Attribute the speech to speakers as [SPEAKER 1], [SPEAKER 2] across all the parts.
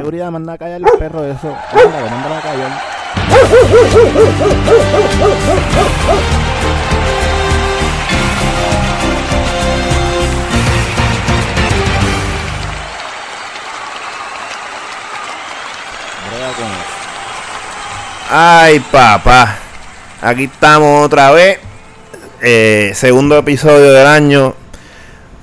[SPEAKER 1] Seguridad, manda a callar los perros de eso. Manda, manda a callar.
[SPEAKER 2] Ay, papá. Aquí estamos otra vez. Eh, segundo episodio del año.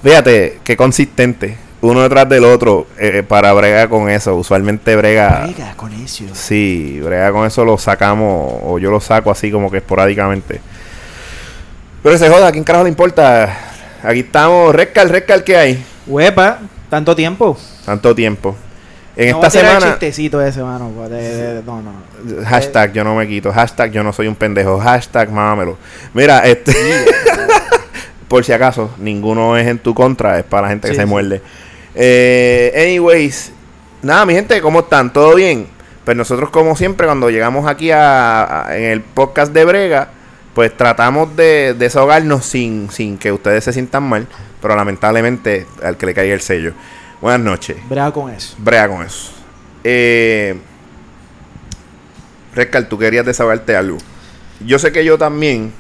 [SPEAKER 2] Fíjate, qué consistente. Uno detrás del otro eh, para bregar con eso. Usualmente brega.
[SPEAKER 1] Brega con eso.
[SPEAKER 2] Sí, brega con eso lo sacamos. O yo lo saco así como que esporádicamente. Pero se joda, ¿a quién carajo le importa? Aquí estamos. Rescal, Rescal, ¿qué hay?
[SPEAKER 3] Huepa, tanto tiempo.
[SPEAKER 2] Tanto tiempo. En
[SPEAKER 3] No voy
[SPEAKER 2] esta
[SPEAKER 3] a el
[SPEAKER 2] semana.
[SPEAKER 3] chistecito ese, mano. pues, de- de- no, no.
[SPEAKER 2] Hashtag yo no me quito. Hashtag yo no soy un pendejo. Hashtag mámelo. Mira, este. por si acaso, ninguno es en tu contra. Es para la gente que se
[SPEAKER 3] sí.
[SPEAKER 2] muerde. Eh, anyways. Nada, mi gente, ¿cómo están? ¿Todo bien? Pues nosotros, como siempre, cuando llegamos aquí a, a- en el podcast de Brega, pues tratamos de desahogarnos sin, sin que ustedes se sientan mal. Pero lamentablemente, al que le caiga el sello. Buenas noches.
[SPEAKER 3] Brega con eso.
[SPEAKER 2] Brea con eso. Eh, Rescal, tú querías desahogarte algo. Yo sé que yo también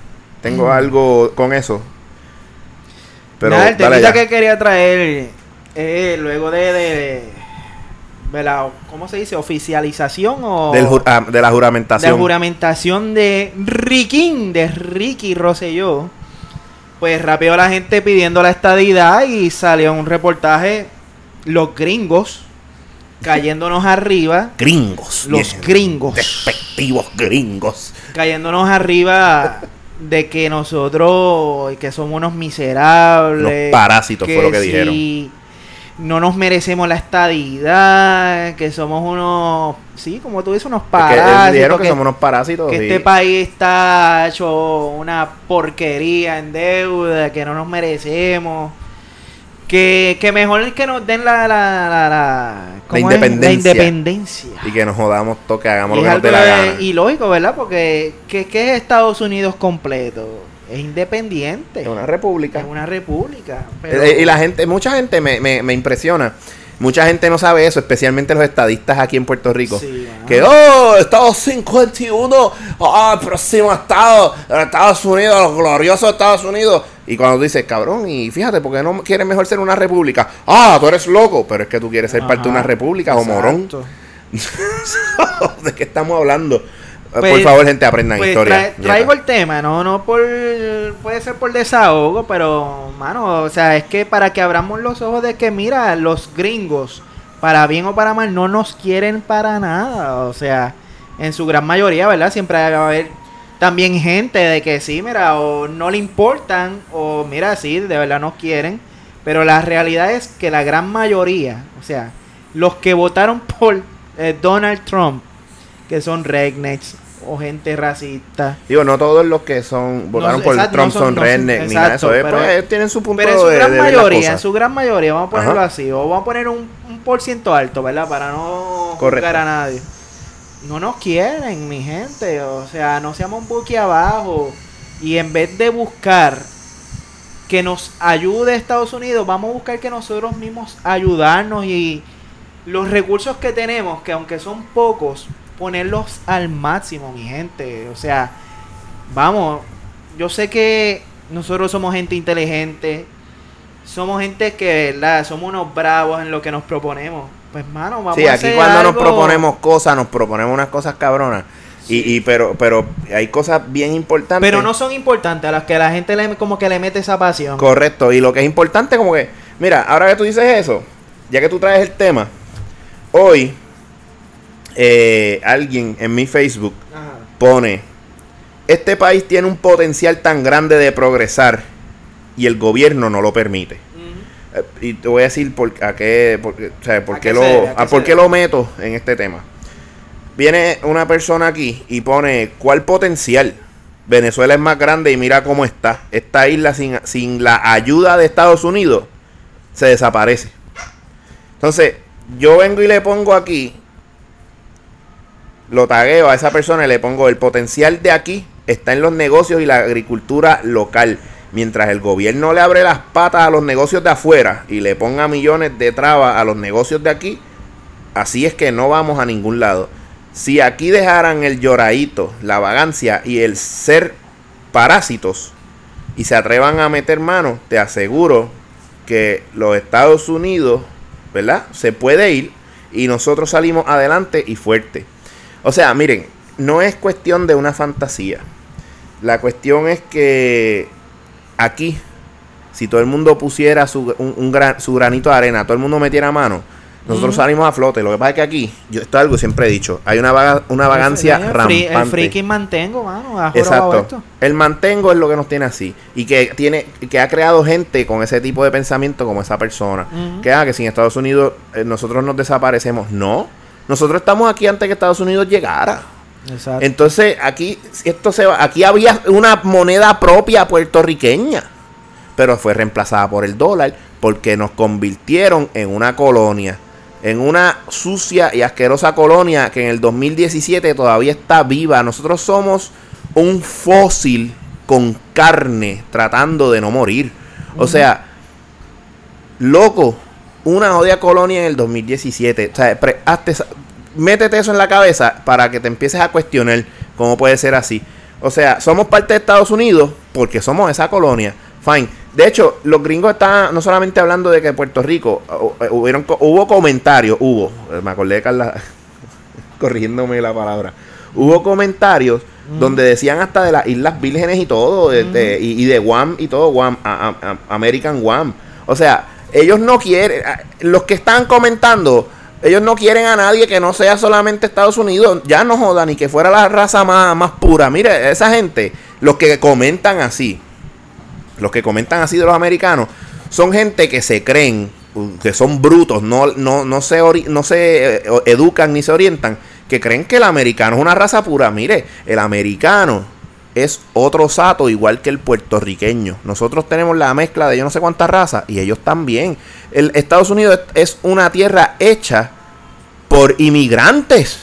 [SPEAKER 2] tengo algo con eso. Pero
[SPEAKER 3] Nada, el temita que quería traer eh, luego de, de, de la, ¿cómo se dice? Oficialización o
[SPEAKER 2] Del ah, de la
[SPEAKER 3] de
[SPEAKER 2] juramentación.
[SPEAKER 3] la juramentación de Riquín, de Ricky Rosselló. Pues rápido la gente pidiendo la estadidad y salió un reportaje, los gringos cayéndonos arriba,
[SPEAKER 2] Gringos.
[SPEAKER 3] los
[SPEAKER 2] bien,
[SPEAKER 3] gringos.
[SPEAKER 2] Despectivos gringos.
[SPEAKER 3] cayéndonos arriba de que nosotros que somos unos miserables
[SPEAKER 2] Los parásitos fue lo que dijeron.
[SPEAKER 3] No nos merecemos la estadidad que somos unos sí como tú dices unos parásitos
[SPEAKER 2] dijeron que,
[SPEAKER 3] que,
[SPEAKER 2] somos unos parásitos.
[SPEAKER 3] que
[SPEAKER 2] y-
[SPEAKER 3] este país está hecho una porquería en deuda que no nos merecemos que, que mejor es que nos den la la, la, la, ¿cómo es?
[SPEAKER 2] independencia.
[SPEAKER 3] la independencia
[SPEAKER 2] y que nos jodamos todo, que hagamos
[SPEAKER 3] y
[SPEAKER 2] lo
[SPEAKER 3] es
[SPEAKER 2] que nos dé la gana.
[SPEAKER 3] ilógico, ¿verdad? Porque ¿qué, qué es Estados Unidos completo? Es independiente.
[SPEAKER 2] Es una república.
[SPEAKER 3] Es una república. pero-
[SPEAKER 2] Eh, Y la gente, mucha gente me, me, me impresiona. Mucha gente no sabe eso, especialmente los estadistas aquí en Puerto Rico.
[SPEAKER 3] Sí.
[SPEAKER 2] Que, oh, Estado 51, ah, el próximo Estado, Estados Unidos, los gloriosos Estados Unidos. Y cuando dices, cabrón, y fíjate, ¿por qué no quieres mejor ser una república? Ah, tú eres loco, pero es que tú quieres ser parte de una república o morón. ¿De qué estamos hablando?
[SPEAKER 3] Pues-
[SPEAKER 2] por favor, gente, aprendan
[SPEAKER 3] Pues
[SPEAKER 2] historia.
[SPEAKER 3] traigo el tema, no, no por, puede ser por desahogo, pero, mano, o sea, es que para que abramos los ojos de que, mira, los gringos, para bien o para mal, no nos quieren para nada, o sea, en su gran mayoría, ¿verdad? Siempre va a haber también gente de que sí, mira, o no le importan, o mira, sí, de verdad nos quieren, pero la realidad es que la gran mayoría, o sea, los que votaron por eh, Donald Trump, que son rednecks o gente racista.
[SPEAKER 2] Digo, no todos los que son votaron
[SPEAKER 3] No,
[SPEAKER 2] por
[SPEAKER 3] exacto,
[SPEAKER 2] Trump
[SPEAKER 3] no son-
[SPEAKER 2] son
[SPEAKER 3] no son-
[SPEAKER 2] redneck ni nada de eso.
[SPEAKER 3] exacto,
[SPEAKER 2] eh,
[SPEAKER 3] pero-
[SPEAKER 2] pues, ellos tienen su punto
[SPEAKER 3] Pero en su
[SPEAKER 2] de,
[SPEAKER 3] gran
[SPEAKER 2] de
[SPEAKER 3] mayoría, en su gran mayoría, vamos a ponerlo
[SPEAKER 2] Ajá.
[SPEAKER 3] así, o vamos a poner un, un por ciento alto, ¿verdad? Para no
[SPEAKER 2] Correcto.
[SPEAKER 3] juzgar a nadie. No nos quieren, mi gente, o sea, no seamos un buque abajo. Y en vez de buscar que nos ayude Estados Unidos, vamos a buscar que nosotros mismos ayudarnos y los recursos que tenemos, que aunque son pocos, ponerlos al máximo, mi gente. O sea, vamos, yo sé que nosotros somos gente inteligente, somos gente que, ¿verdad? Somos unos bravos en lo que nos proponemos. Pues, mano, vamos
[SPEAKER 2] Sí,
[SPEAKER 3] a
[SPEAKER 2] aquí
[SPEAKER 3] hacer
[SPEAKER 2] cuando nos proponemos cosas, nos proponemos unas cosas cabronas. Y, y pero, pero hay cosas bien importantes.
[SPEAKER 3] Pero no son importantes a las que la gente le, como que le mete esa pasión.
[SPEAKER 2] Correcto. Y lo que es importante, como que, mira, ahora que tú dices eso, ya que tú traes el tema, hoy eh, alguien en mi Facebook
[SPEAKER 3] Ajá.
[SPEAKER 2] pone, este país tiene un potencial tan grande de progresar y el gobierno no lo permite. Eh, Y te voy a decir por, a qué, por, qué- o sea, por
[SPEAKER 3] ¿A
[SPEAKER 2] qué
[SPEAKER 3] qué
[SPEAKER 2] lo,
[SPEAKER 3] se debe? ¿A
[SPEAKER 2] a
[SPEAKER 3] qué
[SPEAKER 2] por
[SPEAKER 3] se
[SPEAKER 2] qué
[SPEAKER 3] debe?
[SPEAKER 2] lo meto en este tema. Viene una persona aquí y pone, ¿cuál potencial? Venezuela es más grande y mira cómo está. Esta isla sin, sin la ayuda de Estados Unidos se desaparece. Entonces, yo vengo y le pongo aquí, lo tagueo a esa persona y le pongo, el potencial de aquí está en los negocios y la agricultura local. Mientras el gobierno le abre las patas a los negocios de afuera y le ponga millones de trabas a los negocios de aquí, así es que no vamos a ningún lado. Si aquí dejaran el lloradito, la vagancia y el ser parásitos y se atrevan a meter mano, te aseguro que los Estados Unidos, ¿verdad? Se puede ir y nosotros salimos adelante y fuerte. O sea, miren, no es cuestión de una fantasía. La cuestión es que aquí, si todo el mundo pusiera su, un, un gran, su granito de arena, todo el mundo metiera mano, nosotros salimos a flote. Lo que pasa es que aquí, yo esto es algo que siempre he dicho, hay una, vaga- una vagancia
[SPEAKER 3] El
[SPEAKER 2] rampante.
[SPEAKER 3] El freaking mantengo, mano.
[SPEAKER 2] Exacto.
[SPEAKER 3] esto.
[SPEAKER 2] El mantengo es lo que nos tiene así. Y que tiene, que ha creado gente con ese tipo de pensamiento como esa persona. Que, ah, que si en Estados Unidos eh, nosotros nos desaparecemos. No. Nosotros estamos aquí antes que Estados Unidos llegara.
[SPEAKER 3] Exacto.
[SPEAKER 2] Entonces, aquí, esto se va, aquí había una moneda propia puertorriqueña. Pero fue reemplazada por el dólar. Porque nos convirtieron en una colonia. En una sucia y asquerosa colonia que en el 2017 todavía está viva. Nosotros somos un fósil con carne tratando de no morir. O sea, loco, una odia colonia en el 2017. O sea, pre- hazte esa- métete eso en la cabeza para que te empieces a cuestionar cómo puede ser así. O sea, somos parte de Estados Unidos porque somos esa colonia. Fine. De hecho, los gringos están no solamente hablando de que Puerto Rico, uh, hubieron, hubo comentarios, hubo, eh, me acordé de Carla corrigiéndome la palabra, hubo comentarios donde decían hasta de las Islas Vírgenes y todo, de- de- y, y de Guam y todo, Guam, a- a- a- American Guam. O sea, ellos no quieren, a- los que están comentando, ellos no quieren a nadie que no sea solamente Estados Unidos, ya no jodan, ni que fuera la raza más, más pura. Mire, esa gente, los que comentan así, los que comentan así de los americanos, son gente que se creen, uh, que son brutos, no, no, no se, ori- no se eh, educan ni se orientan, que creen que el americano es una raza pura. Mire, el americano es otro sato igual que el puertorriqueño. Nosotros tenemos la mezcla de yo no sé cuántas razas y ellos también. El Estados Unidos es una tierra hecha por inmigrantes.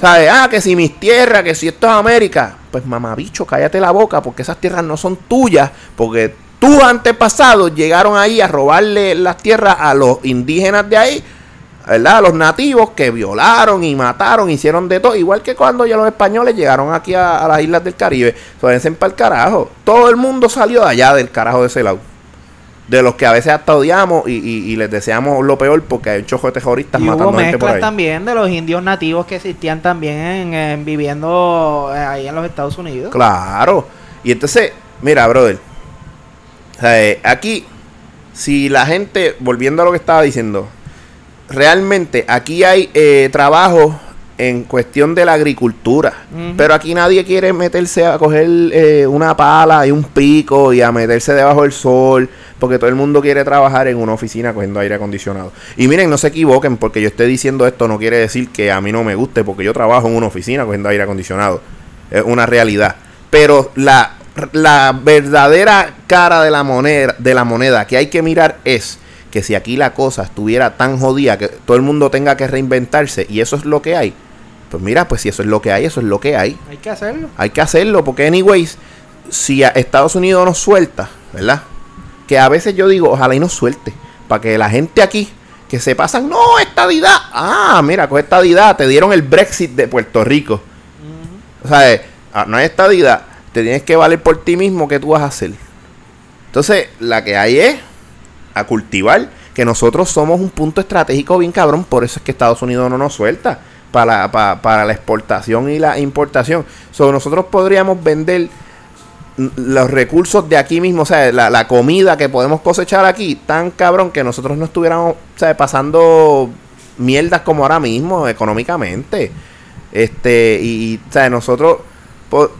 [SPEAKER 2] ¿Sabes? Ah, que si mis tierras, que si esto es América. Pues mamabicho, cállate la boca, porque esas tierras no son tuyas. Porque tus antepasados llegaron ahí a robarle las tierras a los indígenas de ahí, ¿verdad? Los nativos que violaron y mataron, hicieron de todo. Igual que cuando ya los españoles llegaron aquí a, a las islas del Caribe. Suédense para el carajo. Todo el mundo salió de allá del carajo de ese lado. De los que a veces hasta odiamos y, y- y les deseamos lo peor porque hay un chojo de terroristas
[SPEAKER 3] Y hubo
[SPEAKER 2] matando gente por ahí.
[SPEAKER 3] también de los indios nativos que existían también en, en viviendo eh, ahí en los Estados Unidos.
[SPEAKER 2] Claro. Y entonces, mira, brother. eh, aquí, si la gente, volviendo a lo que estaba diciendo, realmente aquí hay eh, trabajo en cuestión de la agricultura. Pero aquí nadie quiere meterse a coger eh, una pala y un pico y a meterse debajo del sol. Porque todo el mundo quiere trabajar en una oficina cogiendo aire acondicionado. Y miren, no se equivoquen, porque yo esté diciendo esto no quiere decir que a mí no me guste, porque yo trabajo en una oficina cogiendo aire acondicionado. Es una realidad. Pero la, la verdadera cara de la moneda, de la moneda que hay que mirar es que si aquí la cosa estuviera tan jodida que todo el mundo tenga que reinventarse y eso es lo que hay, pues mira, pues si eso es lo que hay, eso es lo que hay.
[SPEAKER 3] Hay que hacerlo.
[SPEAKER 2] Hay que hacerlo porque, anyways, si a Estados Unidos nos suelta, ¿verdad? Que a veces yo digo, ojalá y nos suelte, para que la gente aquí que se pasan, no, estadidad. Ah, mira, con estadidad te dieron el Brexit de Puerto Rico. O sea, eh, ah, no hay estadidad, te tienes que valer por ti mismo qué tú vas a hacer. Entonces, la que hay es a cultivar que nosotros somos un punto estratégico bien cabrón, por eso es que Estados Unidos no nos suelta para, para, la exportación y la importación. So, nosotros podríamos vender los recursos de aquí mismo, o sea, la, la comida que podemos cosechar aquí, tan cabrón que nosotros no estuviéramos sea, pasando mierdas como ahora mismo económicamente. Este, y, y, sea, nosotros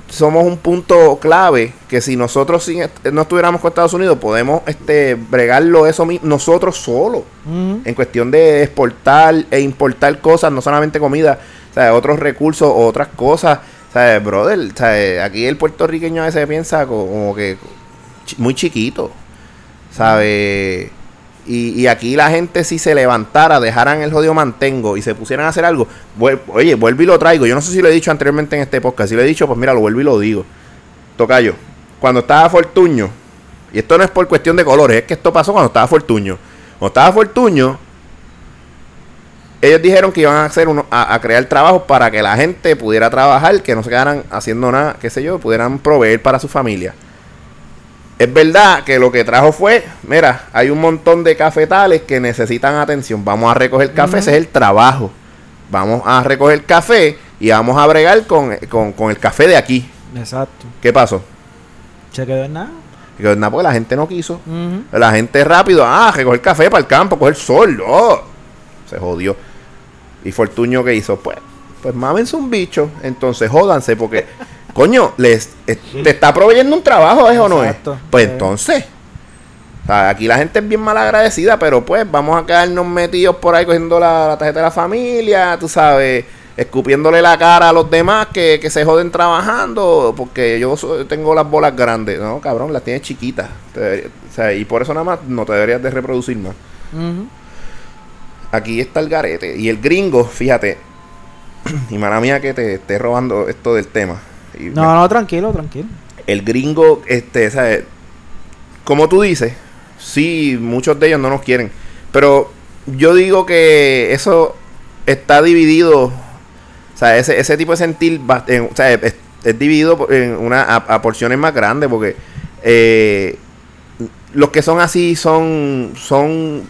[SPEAKER 2] somos un punto clave que si nosotros sin est- no estuviéramos con Estados Unidos, podemos este bregarlo eso nosotros solos en cuestión de exportar e importar cosas, no solamente comida, o sea, otros recursos o otras cosas. O sea, brother, o sea, aquí el puertorriqueño a veces piensa co- como que muy chiquito, ¿sabe? Y, aquí la gente si se levantara, dejaran el jodido mantengo y se pusieran a hacer algo, oye, vuelvo y lo traigo. Yo no sé si lo he dicho anteriormente en este podcast, si lo he dicho, pues mira, lo vuelvo y lo digo. Tocayo, cuando estaba Fortuño, y esto no es por cuestión de colores, es que esto pasó cuando estaba Fortuño. Cuando estaba Fortuño, ellos dijeron que iban a hacer uno, a, crear trabajos para que la gente pudiera trabajar, que no se quedaran haciendo nada, qué sé yo, pudieran proveer para su familia. Es verdad que lo que trajo fue, mira, hay un montón de cafetales que necesitan atención. Vamos a recoger café, ese es el trabajo. Vamos a recoger café y vamos a bregar con, con- con el café de aquí.
[SPEAKER 3] Exacto.
[SPEAKER 2] ¿Qué pasó?
[SPEAKER 3] Se quedó en nada.
[SPEAKER 2] Y que, nada, porque la gente no quiso. La gente rápido, ah, recoger café para el campo, coger sol, no. Se jodió. Y Fortuño que hizo, pues, pues mámense un bicho, entonces jódanse, porque, coño, les es- te está proveyendo un trabajo, ¿es o no es? Pues entonces, o sea, aquí la gente es bien mal agradecida, pero pues vamos a quedarnos metidos por ahí cogiendo la, la tarjeta de la familia, tú sabes, escupiéndole la cara a los demás que, que se joden trabajando, porque yo tengo las bolas grandes. No, cabrón, las tienes chiquitas. Debería- o sea, y por eso nada más no te deberías de reproducir más. Aquí está el garete. Y el gringo, fíjate, y mala mía que te esté robando esto del tema. Y me-
[SPEAKER 3] No, no, tranquilo, tranquilo.
[SPEAKER 2] el gringo, este, ¿sabes? Como tú dices, sí, muchos de ellos no nos quieren. Pero yo digo que eso está dividido. O sea, ese, ese tipo de sentir, va- en- o sea, es, es dividido en una, a, a porciones más grandes. Porque eh, los que son así son, son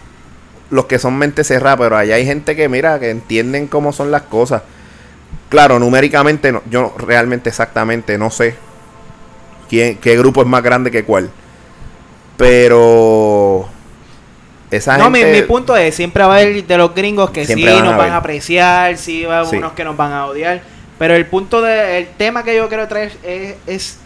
[SPEAKER 2] los que son mente cerrada. Pero allá hay gente que, mira, que entienden cómo son las cosas. Claro, numéricamente, no, yo realmente exactamente no sé quién, qué grupo es más grande que cuál. Pero esa
[SPEAKER 3] No, mi,
[SPEAKER 2] gente
[SPEAKER 3] mi punto es, siempre va a haber de los gringos que sí
[SPEAKER 2] van a
[SPEAKER 3] nos van a apreciar, sí va a
[SPEAKER 2] Sí.
[SPEAKER 3] unos que nos van a odiar. Pero el punto de, el tema que yo quiero traer es, es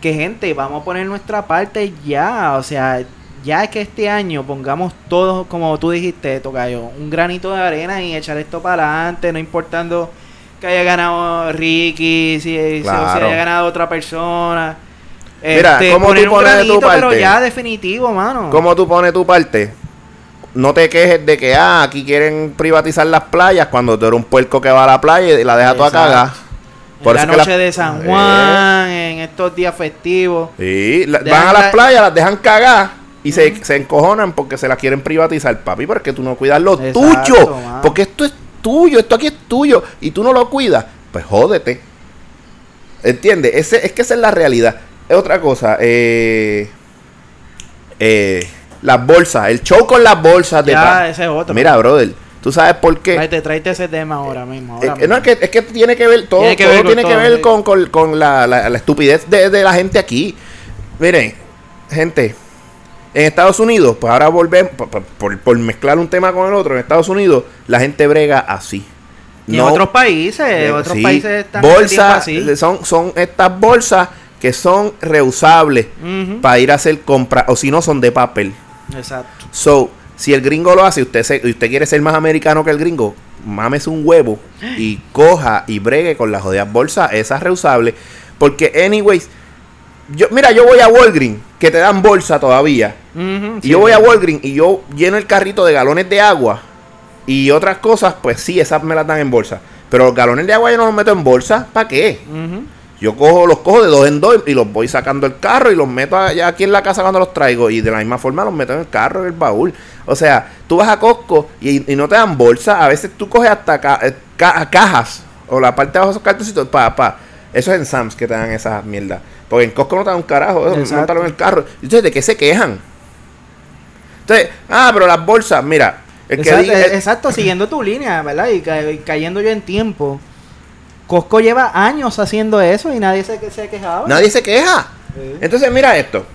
[SPEAKER 3] que gente, vamos a poner nuestra parte ya. O sea, ya que este año pongamos todos, como tú dijiste, Tocayo, un granito de arena y echar esto para adelante, no importando que haya ganado Ricky, si, si- si
[SPEAKER 2] Claro.
[SPEAKER 3] haya ganado otra persona.
[SPEAKER 2] Mira,
[SPEAKER 3] Este,
[SPEAKER 2] ¿cómo tú
[SPEAKER 3] poner
[SPEAKER 2] pones de tu
[SPEAKER 3] granito, pero
[SPEAKER 2] parte?
[SPEAKER 3] ya definitivo, mano.
[SPEAKER 2] ¿Cómo tú pones tu parte? No te quejes de que ah, aquí quieren privatizar las playas cuando tú eres un puerco que va a la playa y la deja toda cagada.
[SPEAKER 3] en la noche
[SPEAKER 2] la-
[SPEAKER 3] de San
[SPEAKER 2] Eh.
[SPEAKER 3] Juan, en estos días festivos.
[SPEAKER 2] Sí, la- van a las
[SPEAKER 3] la-
[SPEAKER 2] playas, las dejan cagar y se, se encojonan porque se las quieren privatizar, papi, porque tú no cuidas lo
[SPEAKER 3] Exacto,
[SPEAKER 2] tuyo. Porque esto es tuyo, esto aquí es tuyo y tú no lo cuidas. Pues jódete. ¿Entiendes? Ese, es que esa es la realidad. Es otra cosa. Eh, eh, las bolsas, el show con las bolsas de
[SPEAKER 3] Ya, ese es otro.
[SPEAKER 2] Mira, brother, tú sabes por qué.
[SPEAKER 3] Tráete, tráete ese tema ahora mismo. ahora
[SPEAKER 2] Eh, eh, no, es
[SPEAKER 3] mismo.
[SPEAKER 2] que, es que tiene que ver todo,
[SPEAKER 3] Tiene que
[SPEAKER 2] todo
[SPEAKER 3] ver con
[SPEAKER 2] tiene que
[SPEAKER 3] todo,
[SPEAKER 2] ver
[SPEAKER 3] sí.
[SPEAKER 2] con, con- con la, la- la estupidez de, de la gente aquí. Miren, gente, en Estados Unidos, pues ahora volvemos, por, por- por mezclar un tema con el otro, en Estados Unidos la gente brega así.
[SPEAKER 3] Y en otros países,
[SPEAKER 2] eh,
[SPEAKER 3] otros
[SPEAKER 2] sí,
[SPEAKER 3] países están
[SPEAKER 2] bolsas,
[SPEAKER 3] así.
[SPEAKER 2] son, son estas bolsas que son reusables para ir a hacer compras, o si no son de papel.
[SPEAKER 3] Exacto.
[SPEAKER 2] So, si el gringo lo hace y usted, se- usted quiere ser más americano que el gringo, mames un huevo y coja y bregue con las jodidas bolsas, esas reusables. Porque, anyways, yo, mira, yo voy a Walgreens, que te dan bolsa todavía. Y
[SPEAKER 3] sí.
[SPEAKER 2] yo voy a Walgreens y yo lleno el carrito de galones de agua y otras cosas, pues sí, esas me las dan en bolsa. Pero los galones de agua yo no los meto en bolsa, ¿para qué? Yo cojo, los cojo de dos en dos y los voy sacando el carro y los meto allá aquí en la casa cuando los traigo. Y de la misma forma los meto en el carro, en el baúl. O sea, tú vas a Costco y, y no te dan bolsa. A veces tú coges hasta ca- eh, ca- cajas o la parte de abajo de esos cartoncitos. Pa, pa. Eso es en Sam's que te dan esas mierdas. Porque en Costco no te dan un carajo. Eso, móntalo en el carro. Entonces, ¿de qué se quejan? Entonces, ah, pero las bolsas, mira. El que
[SPEAKER 3] exacto,
[SPEAKER 2] diga-
[SPEAKER 3] eh, exacto, siguiendo tu línea, ¿verdad? Y, ca- y cayendo yo en tiempo. Costco lleva años haciendo eso y nadie se, se quejaba.
[SPEAKER 2] Nadie se queja.
[SPEAKER 3] Sí.
[SPEAKER 2] Entonces, mira esto.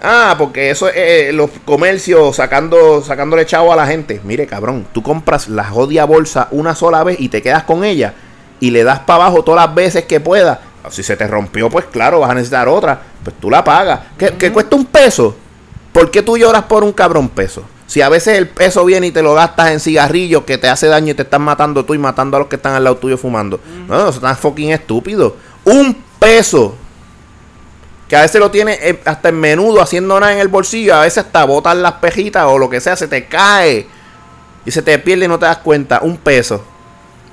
[SPEAKER 2] Ah, porque eso es eh, los comercios sacando, sacándole chavo a la gente. Mire, cabrón, tú compras la jodia bolsa una sola vez y te quedas con ella y le das para abajo todas las veces que puedas. Si se te rompió, pues claro, vas a necesitar otra. Pues tú la pagas. ¿Que, que cuesta un peso? ¿Por qué tú lloras por un cabrón peso? Si a veces el peso viene y te lo gastas en cigarrillos que te hace daño y te están matando tú y matando a los que están al lado tuyo fumando. No, eso está fucking estúpido. Un peso que a veces lo tiene eh, hasta en menudo haciendo nada en el bolsillo, a veces hasta botan las pejitas o lo que sea, se te cae y se te pierde y no te das cuenta, un peso.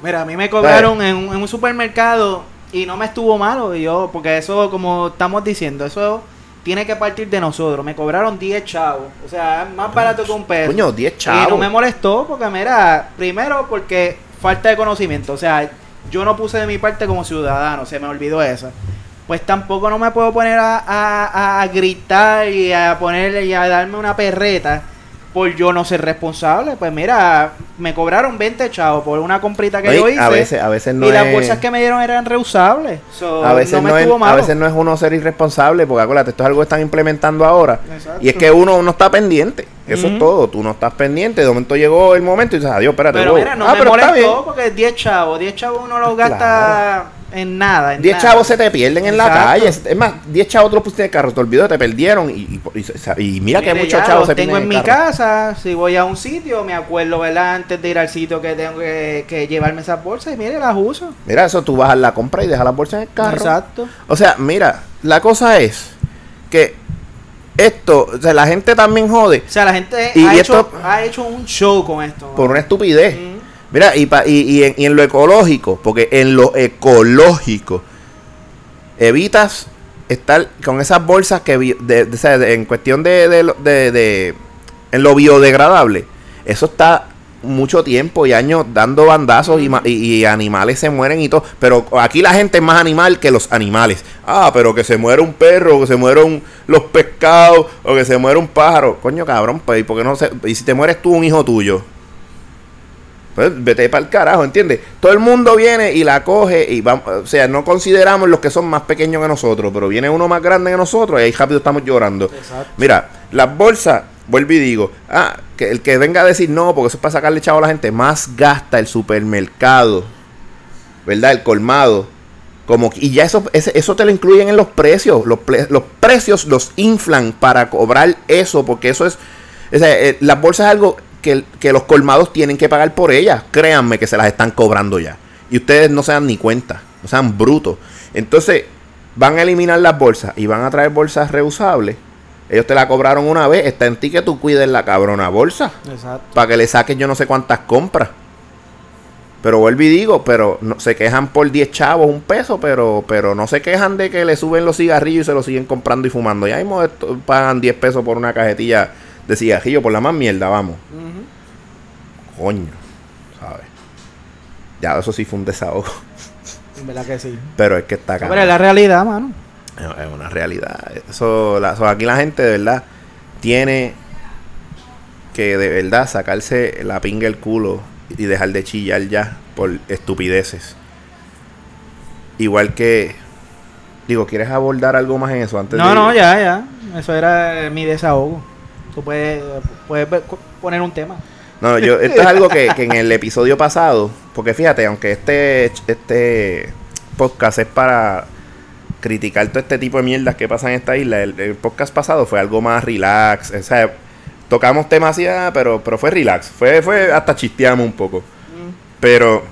[SPEAKER 3] Mira, a mí me cobraron en, un- en un supermercado y no me estuvo malo. Y yo, porque eso, como estamos diciendo, eso tiene que partir de nosotros. Me cobraron 10 chavos. O sea, es más barato que un peso.
[SPEAKER 2] Coño, 10
[SPEAKER 3] Y no
[SPEAKER 2] chavos.
[SPEAKER 3] me molestó porque, mira, primero porque falta de conocimiento. O sea, yo no puse de mi parte como ciudadano, se me olvidó eso. Pues tampoco no me puedo poner a, a- a gritar y a ponerle y a darme una perreta por yo no ser responsable. Pues mira, me cobraron 20 chavos por una comprita que
[SPEAKER 2] Oye,
[SPEAKER 3] yo hice.
[SPEAKER 2] a veces, a veces no
[SPEAKER 3] y las
[SPEAKER 2] es-
[SPEAKER 3] bolsas que me dieron eran reusables. So,
[SPEAKER 2] a veces
[SPEAKER 3] no me
[SPEAKER 2] no, es, a veces no es uno ser irresponsable, porque acuérdate, esto es algo que están implementando ahora.
[SPEAKER 3] Exacto.
[SPEAKER 2] Y es que uno no está pendiente. Eso es todo. Tú no estás pendiente. De momento llegó el momento y dices, adiós, espérate.
[SPEAKER 3] Pero
[SPEAKER 2] wow.
[SPEAKER 3] mira, no
[SPEAKER 2] Ah,
[SPEAKER 3] me
[SPEAKER 2] pero
[SPEAKER 3] molestó porque 10 chavos, 10 chavos uno los gasta
[SPEAKER 2] Claro.
[SPEAKER 3] En nada. en
[SPEAKER 2] 10
[SPEAKER 3] nada.
[SPEAKER 2] chavos se te pierden en la calle. Es más, 10 chavos tú los pusiste en el carro, te olvidó, te perdieron. Y, y- y- y mira que muchos chavos se
[SPEAKER 3] tengo
[SPEAKER 2] pierden
[SPEAKER 3] en mi
[SPEAKER 2] carro.
[SPEAKER 3] casa, si voy a un sitio, me acuerdo, ¿verdad? Antes de ir al sitio que tengo que, que llevarme esas bolsas y mire, las uso.
[SPEAKER 2] Mira, eso tú bajas la compra y dejas las bolsas en el carro.
[SPEAKER 3] Exacto.
[SPEAKER 2] O sea, mira, la cosa es que esto, o sea, la gente también jode
[SPEAKER 3] O sea, la gente
[SPEAKER 2] Y-
[SPEAKER 3] ha,
[SPEAKER 2] y
[SPEAKER 3] hecho,
[SPEAKER 2] esto-
[SPEAKER 3] ha hecho un show con esto.
[SPEAKER 2] por una estupidez.
[SPEAKER 3] Mm.
[SPEAKER 2] Mira, y, pa- y, y en, y en lo ecológico, porque en lo ecológico evitas estar con esas bolsas que de- en cuestión de, en lo biodegradable, eso está mucho tiempo y años dando bandazos y, y- y animales se mueren y todo, pero aquí la gente es más animal que los animales. Ah, pero que se muera un perro, que se mueran los pescados, o que se muera un pájaro. Coño, cabrón, pues, ¿y por qué no se, y si te mueres tú, un hijo tuyo? Pues vete para el carajo, ¿entiendes? Todo el mundo viene y la coge y vamos, o sea, no consideramos los que son más pequeños que nosotros, pero viene uno más grande que nosotros y ahí rápido estamos llorando.
[SPEAKER 3] Exacto.
[SPEAKER 2] Mira, las bolsas, vuelvo y digo, ah, que el que venga a decir no, porque eso es para sacarle chavo a la gente, más gasta el supermercado, ¿verdad? El colmado. Como, y ya eso, eso te lo incluyen en los precios. Los precios los inflan para cobrar eso, porque eso es. o sea, eh, las bolsas es algo que, los colmados tienen que pagar por ellas. Créanme que se las están cobrando ya. Y ustedes no se dan ni cuenta, no sean brutos. Entonces, van a eliminar las bolsas y van a traer bolsas reusables. Ellos te la cobraron una vez, está en ti que tú cuides la cabrona bolsa
[SPEAKER 3] Exacto.
[SPEAKER 2] para que le saquen yo no sé cuántas compras. Pero vuelvo y digo, pero no, se quejan por 10 chavos, un peso, pero pero no se quejan de que le suben los cigarrillos y se los siguen comprando y fumando. Ya mismo esto- pagan 10 pesos por una cajetilla de cigarrillo, por la más mierda, vamos.
[SPEAKER 3] Ujú.
[SPEAKER 2] Coño, ¿sabes? Ya eso sí fue un desahogo.
[SPEAKER 3] En verdad que sí.
[SPEAKER 2] Pero es que está
[SPEAKER 3] Pero
[SPEAKER 2] acá.
[SPEAKER 3] es la realidad, mano.
[SPEAKER 2] Es una realidad. Eso, la- eso aquí la gente de verdad tiene que de verdad sacarse la pinga el culo y dejar de chillar ya por estupideces. Igual que digo, ¿quieres abordar algo más en eso antes
[SPEAKER 3] No,
[SPEAKER 2] de
[SPEAKER 3] no, ya, ya. Eso era eh, mi desahogo. Tú puedes, puedes ver- poner un tema.
[SPEAKER 2] No, yo, esto es algo que, que en el episodio pasado, porque fíjate, aunque este, este podcast es para criticar todo este tipo de mierdas que pasan en esta isla, el, el podcast pasado fue algo más relax, o sea, tocamos temas así, ah, pero, pero fue relax, fue, fue hasta chisteamos un poco, pero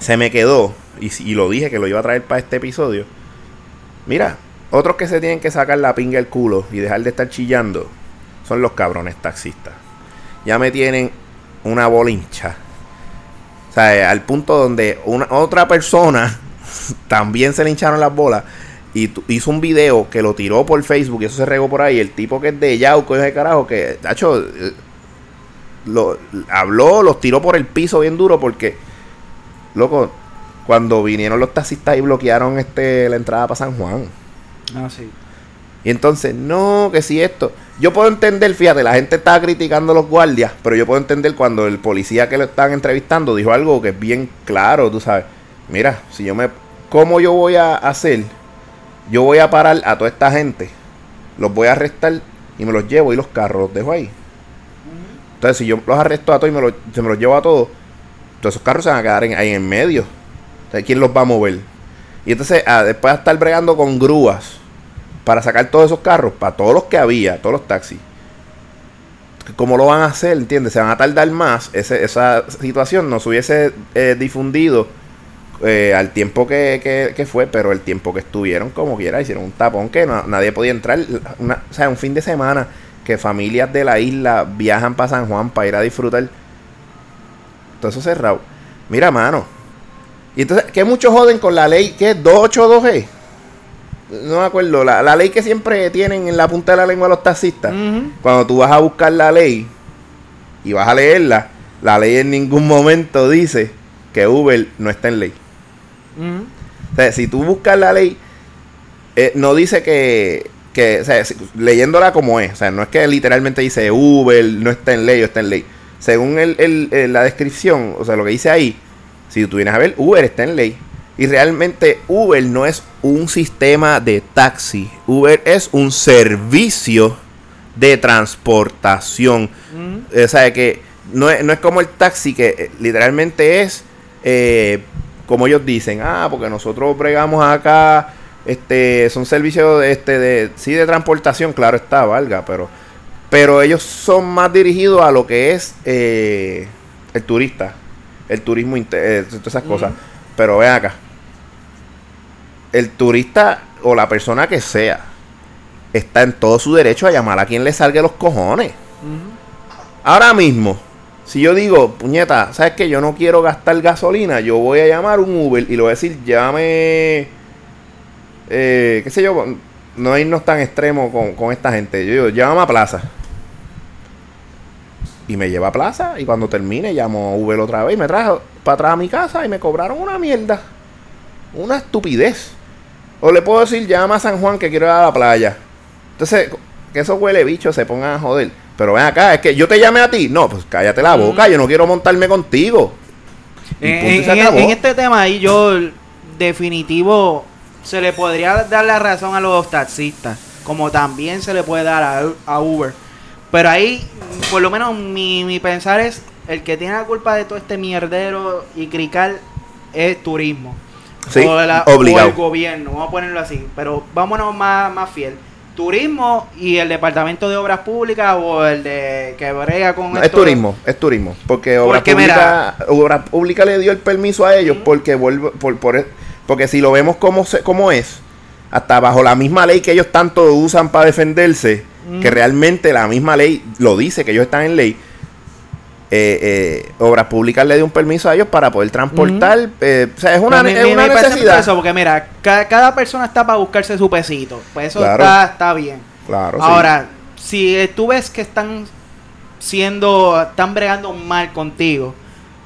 [SPEAKER 2] se me quedó, y, y lo dije que lo iba a traer para este episodio, mira, otros que se tienen que sacar la pinga el culo y dejar de estar chillando son los cabrones taxistas ya me tienen una bolincha. O sea, eh, al punto donde una otra persona también se le hincharon las bolas y hizo un video que lo tiró por Facebook y eso se regó por ahí. El tipo que es de Yauco, ese carajo, que, hecho, lo, habló, los tiró por el piso bien duro porque, loco, cuando vinieron los taxistas y bloquearon este la entrada para San Juan.
[SPEAKER 3] Ah, sí.
[SPEAKER 2] Y entonces, no, que si esto. Yo puedo entender, fíjate, la gente estaba criticando a los guardias, pero yo puedo entender cuando el policía que lo estaban entrevistando dijo algo que es bien claro, tú sabes. Mira, si yo me. ¿Cómo yo voy a hacer? Yo voy a parar a toda esta gente, los voy a arrestar y me los llevo y los carros los dejo ahí. Entonces, si yo los arresto a todos y me los, se me los llevo a todos, todos esos carros se van a quedar en- ahí en medio. Entonces, ¿quién los va a mover? Y entonces, ah, después de estar bregando con grúas para sacar todos esos carros, para todos los que había, todos los taxis. ¿Cómo lo van a hacer? ¿Entiendes? Se van a tardar más. Esa situación no se hubiese eh, difundido eh, al tiempo que, que- fue, pero el tiempo que estuvieron, como quiera, hicieron un tapón que nadie podía entrar. O sea, un fin de semana que familias de la isla viajan para San Juan para ir a disfrutar. Todo eso cerrado. Mira, mano. Y entonces, que muchos joden con la ley que es 282G. No me acuerdo, la, la ley que siempre tienen en la punta de la lengua los taxistas. Cuando tú vas a buscar la ley y vas a leerla, la ley en ningún momento dice que Uber no está en ley. O sea, si tú buscas la ley, eh, no dice que, que o sea, si- leyéndola como es, o sea, no es que literalmente dice Uber no está en ley o está en ley. Según el, el- el- la descripción, o sea, lo que dice ahí, si tú vienes a ver, Uber está en ley. Y realmente Uber no es un sistema de taxi. Uber es un servicio de transportación.
[SPEAKER 3] Ujú.
[SPEAKER 2] O sea, que no es, no es como el taxi, que eh, literalmente es eh, como ellos dicen, ah, porque nosotros bregamos acá, este, son servicios de, este, de, sí, de transportación, claro está, valga, pero, pero ellos son más dirigidos a lo que es eh, el turista, el turismo, inte- eh, todas esas cosas. Pero ven acá, el turista o la persona que sea, está en todo su derecho a llamar a quien le salga los cojones. Ahora mismo, si yo digo, puñeta, ¿sabes qué? Yo no quiero gastar gasolina, yo voy a llamar un Uber y le voy a decir, llámame, eh, qué sé yo, no irnos tan extremo con, con esta gente. Yo digo, llámame a Plaza. Y me lleva a Plaza y cuando termine llamo a Uber otra vez y me trajo para atrás a mi casa y me cobraron una mierda. Una estupidez. O le puedo decir, llama a San Juan que quiero ir a la playa. Entonces, que esos huele bichos se pongan a joder. Pero ven acá, es que yo te llamé a ti. No, pues cállate la boca, yo no quiero montarme contigo. Y
[SPEAKER 3] En,
[SPEAKER 2] acabó.
[SPEAKER 3] en este tema ahí yo definitivo se le podría dar la razón a los taxistas, como también se le puede dar a, a Uber. Pero ahí, por lo menos mi, mi pensar es, el que tiene la culpa de todo este mierdero y crical es turismo.
[SPEAKER 2] Sí,
[SPEAKER 3] o, la-
[SPEAKER 2] obligado.
[SPEAKER 3] o el gobierno, vamos a ponerlo así. Pero vámonos más, más fiel. Turismo y el Departamento de Obras Públicas o el de que brega con
[SPEAKER 2] No, es
[SPEAKER 3] esto-
[SPEAKER 2] turismo, es turismo. Porque Obra
[SPEAKER 3] Porque,
[SPEAKER 2] Pública, Obra Pública le dio el permiso a ellos porque vuelve, por, por, e, porque si lo vemos como, se, como es, hasta bajo la misma ley que ellos tanto usan para defenderse, que realmente la misma ley lo dice, que ellos están en ley, eh, eh, Obras Públicas le dio un permiso a ellos para poder transportar. eh, o sea, es una, es una necesidad.
[SPEAKER 3] Eso, porque mira, ca- cada, persona está para buscarse su pesito. Pues eso
[SPEAKER 2] Claro.
[SPEAKER 3] está, está bien.
[SPEAKER 2] Claro, sí.
[SPEAKER 3] Ahora, si eh, tú ves que están siendo, están bregando mal contigo,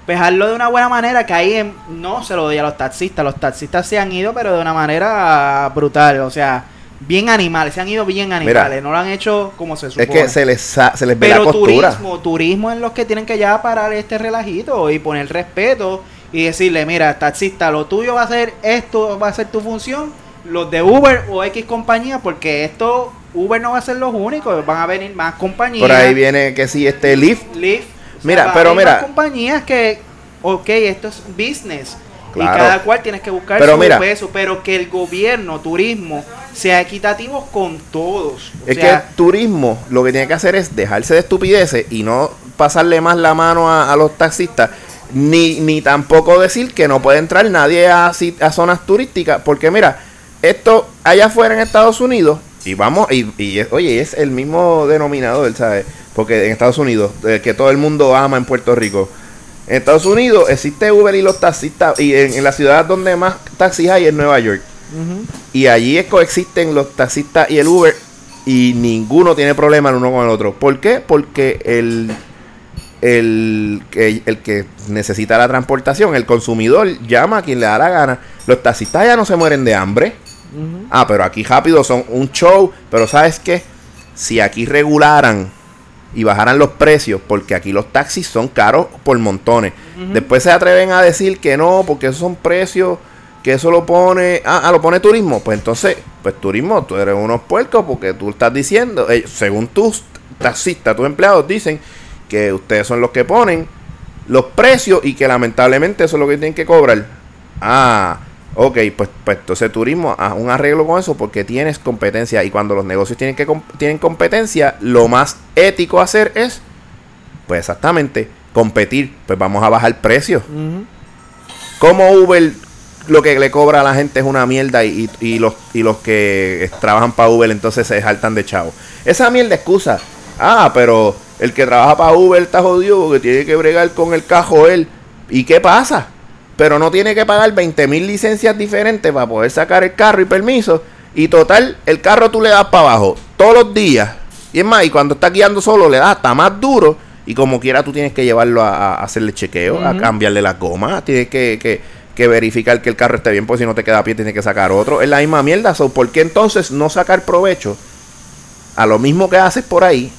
[SPEAKER 3] pues hazlo de una buena manera, que ahí no se lo doy a los taxistas. Los taxistas se han ido, pero de una manera brutal. O sea, bien animales, se han ido bien animales. no lo han hecho como se supone.
[SPEAKER 2] es que se les, se les ve la
[SPEAKER 3] Pero
[SPEAKER 2] costura.
[SPEAKER 3] turismo, turismo es los que tienen que ya parar este relajito y poner respeto y decirle, mira, taxista, lo tuyo va a ser esto, va a ser tu función, los de Uber o X compañía, porque esto, Uber no va a ser los únicos, van a venir más compañías.
[SPEAKER 2] Por ahí viene que sí, este Lyft.
[SPEAKER 3] Lyft.
[SPEAKER 2] Mira, pero mira.
[SPEAKER 3] compañías que, ok, esto es business.
[SPEAKER 2] Claro.
[SPEAKER 3] Y cada cual tienes que buscar
[SPEAKER 2] Pero
[SPEAKER 3] su
[SPEAKER 2] mira.
[SPEAKER 3] peso, pero que el gobierno, turismo, sea equitativo con todos. O
[SPEAKER 2] Es
[SPEAKER 3] sea,
[SPEAKER 2] que el turismo lo que tiene que hacer es dejarse de estupideces y no pasarle más la mano a, a los taxistas, ni, ni tampoco decir que no puede entrar nadie a, a zonas turísticas, porque mira, esto allá afuera en Estados Unidos, y vamos, y, y es- oye, es el mismo denominador, ¿sabes? Porque en Estados Unidos, eh, que todo el mundo ama en Puerto Rico. En Estados Unidos existe Uber y los taxistas, y en, en la ciudad donde más taxis hay es Nueva York. Y allí coexisten los taxistas y el Uber y ninguno tiene problema el uno con el otro. ¿Por qué? Porque el, el, que, el que necesita la transportación, el consumidor, llama a quien le da la gana. Los taxistas ya no se mueren de hambre. Ah, pero aquí rápido son un show. Pero ¿sabes qué? Si aquí regularan y bajaran los precios, porque aquí los taxis son caros por montones. Después se atreven a decir que no, porque esos son precios, que eso lo pone, ah, ah, lo pone turismo. Pues entonces, pues turismo, tú eres unos puercos porque tú estás diciendo, eh, según tus taxistas, tus empleados dicen que ustedes son los que ponen los precios y que lamentablemente eso es lo que tienen que cobrar. Ah, ok, pues, pues entonces turismo, haz un arreglo con eso porque tienes competencia y cuando los negocios tienen, que tienen competencia, lo más ético hacer es, pues exactamente, competir, pues vamos a bajar precios.
[SPEAKER 3] Ujú.
[SPEAKER 2] Como Uber lo que le cobra a la gente es una mierda y, y- y los, y los que trabajan para Uber entonces se saltan de chavo. Esa mierda excusa. Ah, pero el que trabaja para Uber está jodido porque tiene que bregar con el cajo él. ¿Y qué pasa? Pero no tiene que pagar 20 mil licencias diferentes para poder sacar el carro y permiso. Y total, el carro tú le das para abajo todos los días. Y es más, y cuando estás guiando solo le das hasta más duro. Y como quiera tú tienes que llevarlo a, a hacerle chequeo, a cambiarle la goma. Tienes que, que, que verificar que el carro esté bien, porque si no te queda a pie tienes que sacar otro. Es la misma mierda. So, ¿Por qué entonces no sacar provecho a lo mismo que haces por ahí?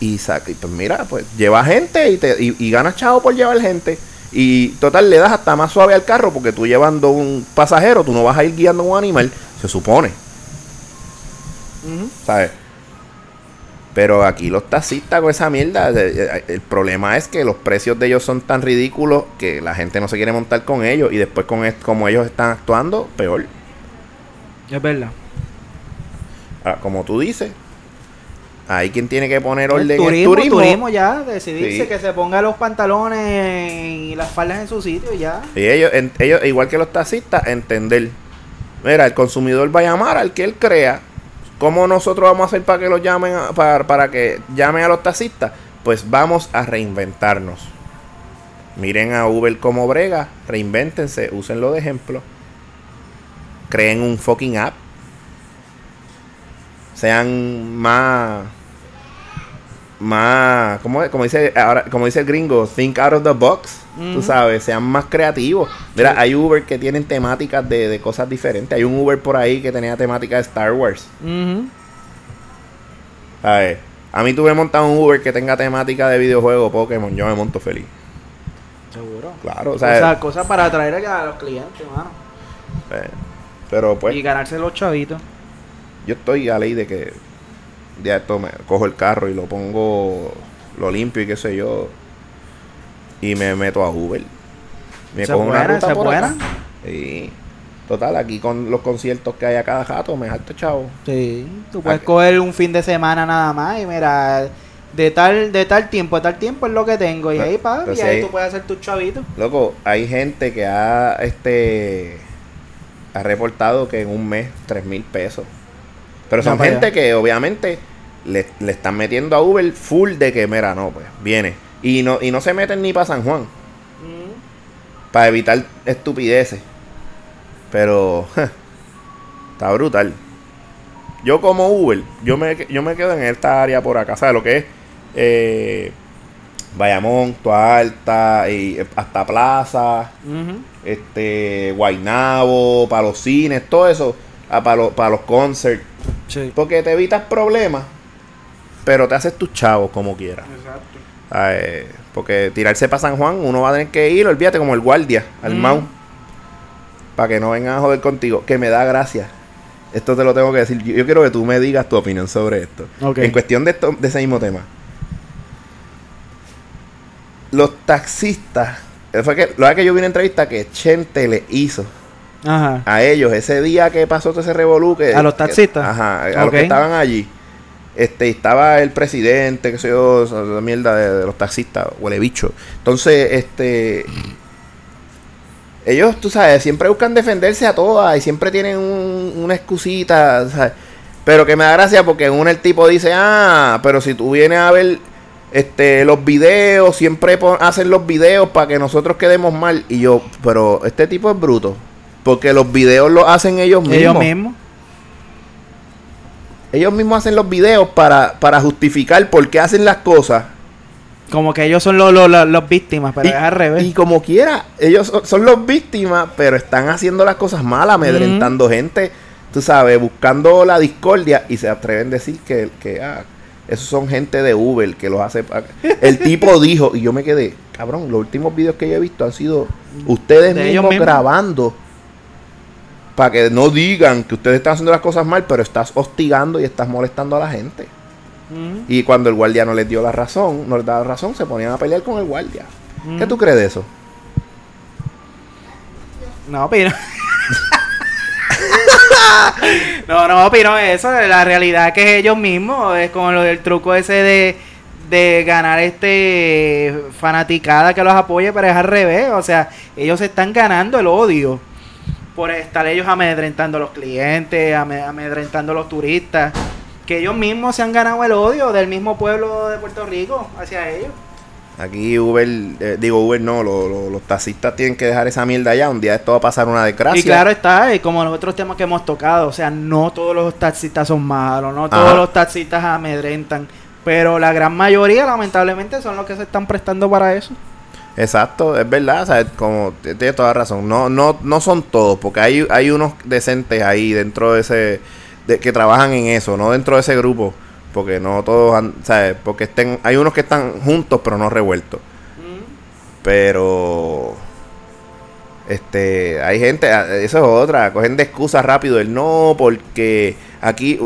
[SPEAKER 2] Y, saca, y pues mira, pues lleva gente y, te, y, y ganas chavo por llevar gente. Y total, le das hasta más suave al carro porque tú llevando un pasajero, tú no vas a ir guiando un animal, se supone. ¿sabes? Pero aquí los taxistas con esa mierda, eh, eh, el problema es que los precios de ellos son tan ridículos que la gente no se quiere montar con ellos y después con como ellos están actuando, peor.
[SPEAKER 3] Es verdad.
[SPEAKER 2] Ah, como tú dices, hay quien tiene que poner
[SPEAKER 3] El
[SPEAKER 2] orden en
[SPEAKER 3] turismo,
[SPEAKER 2] el turismo.
[SPEAKER 3] turismo ya, decidirse
[SPEAKER 2] Sí.
[SPEAKER 3] que se ponga los pantalones y las faldas en su sitio ya.
[SPEAKER 2] Y ellos, en- ellos, igual que los taxistas, entender. Mira, el consumidor va a llamar al que él crea. ¿Cómo nosotros vamos a hacer para que los llamen a- para, para que llamen a los taxistas? Pues vamos a reinventarnos. Miren a Uber como brega, reinvéntense, úsenlo de ejemplo. Creen un fucking app. Sean más más como, como dice ahora como dice el gringo think out of the box tú sabes sean más creativos mira hay Uber que tienen temáticas de, de cosas diferentes hay un Uber por ahí que tenía temática de Star Wars
[SPEAKER 3] Ujú.
[SPEAKER 2] ¿sabes? a mí tuve montado un Uber que tenga temática de videojuego Pokémon yo me monto feliz
[SPEAKER 3] Seguro.
[SPEAKER 2] claro o sea,
[SPEAKER 3] cosas para atraer a los clientes, mano.
[SPEAKER 2] eh, pero pues
[SPEAKER 3] y ganarse los chavitos.
[SPEAKER 2] Yo estoy a ley de que de esto me cojo el carro y lo pongo lo limpio y qué sé yo y me meto a Uber me cojo una ruta por
[SPEAKER 3] buena.
[SPEAKER 2] acá. y total aquí con los conciertos que hay a cada jato me harto chavo
[SPEAKER 3] Sí, tú puedes coger un fin de semana nada más y mira, de tal de tal tiempo a tal tiempo es lo que tengo y ahí pa, y ahí
[SPEAKER 2] hay-
[SPEAKER 3] tú puedes hacer tus chavitos.
[SPEAKER 2] loco hay gente que ha este ha reportado que en un mes tres mil pesos pero son
[SPEAKER 3] No,
[SPEAKER 2] gente que obviamente le, le están metiendo a Uber full de que mira no pues viene y no y no se meten ni para San Juan para evitar estupideces. Pero está brutal. Yo como Uber, yo me, yo me quedo en esta área por acá, ¿sabes lo que es? Eh, Bayamón, Toa Alta, y eh, hasta Plaza,
[SPEAKER 3] Ujú.
[SPEAKER 2] este, Guaynabo, para los cines, todo eso, para los, para los concerts.
[SPEAKER 3] Sí.
[SPEAKER 2] Porque te evitas problemas, pero te haces tus chavos como quieras.
[SPEAKER 3] Exacto.
[SPEAKER 2] Eh, porque tirarse para San Juan, uno va a tener que ir, olvídate, como el guardia, al
[SPEAKER 3] Mm.
[SPEAKER 2] Mau. Para que no vengan a joder contigo. Que me da gracia. Esto te lo tengo que decir. Yo, yo quiero que tú me digas tu opinión sobre esto. En cuestión de, esto, de ese mismo tema. Los taxistas. Fue que, lo que yo vi una entrevista que Chente le hizo
[SPEAKER 3] Ajá.
[SPEAKER 2] a ellos ese día que pasó todo ese revolú que-
[SPEAKER 3] ¿A los
[SPEAKER 2] que-
[SPEAKER 3] taxistas?
[SPEAKER 2] ajá, a los que estaban allí. Este, estaba el presidente, que sé yo, esa mierda de, de los taxistas, huele bicho. Entonces, este. Ellos, tú sabes, siempre buscan defenderse a todas y siempre tienen un- una excusita, ¿sabes? Pero que me da gracia porque uno el tipo dice, ah, pero si tú vienes a ver este los videos, siempre hacen los videos para que nosotros quedemos mal. Y yo, pero este tipo es bruto. Porque los videos los hacen ellos mismos.
[SPEAKER 3] Ellos mismos.
[SPEAKER 2] Ellos mismos hacen los videos para, para justificar por qué hacen las cosas.
[SPEAKER 3] Como que ellos son los, los, los- los víctimas, pero
[SPEAKER 2] y,
[SPEAKER 3] es al revés.
[SPEAKER 2] y como quiera, ellos son, son los víctimas, pero están haciendo las cosas malas, amedrentando gente, tú sabes, buscando la discordia y se atreven a decir que, que ah, esos son gente de Uber que los hace. El tipo dijo, y yo me quedé, cabrón, los últimos videos que yo he visto han sido ustedes mismos. grabando. Para que no digan que ustedes están haciendo las cosas mal, pero estás hostigando y estás molestando a la gente. Y cuando el guardia no les dio la razón, no les daba la razón, se ponían a pelear con el guardia. ¿Qué
[SPEAKER 3] Ujú.
[SPEAKER 2] tú crees de eso?
[SPEAKER 3] No opino. no, no opino eso. La realidad que ellos mismos, es como lo del truco ese de, de ganar este fanaticada que los apoye, pero es al revés. O sea, ellos están ganando el odio por estar ellos amedrentando a los clientes, ame- amedrentando a los turistas. Que ellos mismos se han ganado el odio del mismo pueblo de Puerto Rico hacia ellos.
[SPEAKER 2] Aquí Uber, eh, digo Uber no, lo- lo- los taxistas tienen que dejar esa mierda allá. Un día esto va a pasar una desgracia.
[SPEAKER 3] Y claro está, y como los otros temas que hemos tocado, o sea, no todos los taxistas son malos, no todos
[SPEAKER 2] Ajá.
[SPEAKER 3] los taxistas amedrentan, pero la gran mayoría lamentablemente son los que se están prestando para eso.
[SPEAKER 2] Exacto, es verdad, ¿sabes? Como tienes toda razón. No, no, no son todos, porque hay, hay unos decentes ahí dentro de ese, de, que trabajan en eso, no dentro de ese grupo, porque no todos, han- ¿sabes? Porque estén, hay unos que están juntos pero no revueltos. Pero este hay gente, ah, eso es otra, cogen de excusa rápido el no, porque aquí,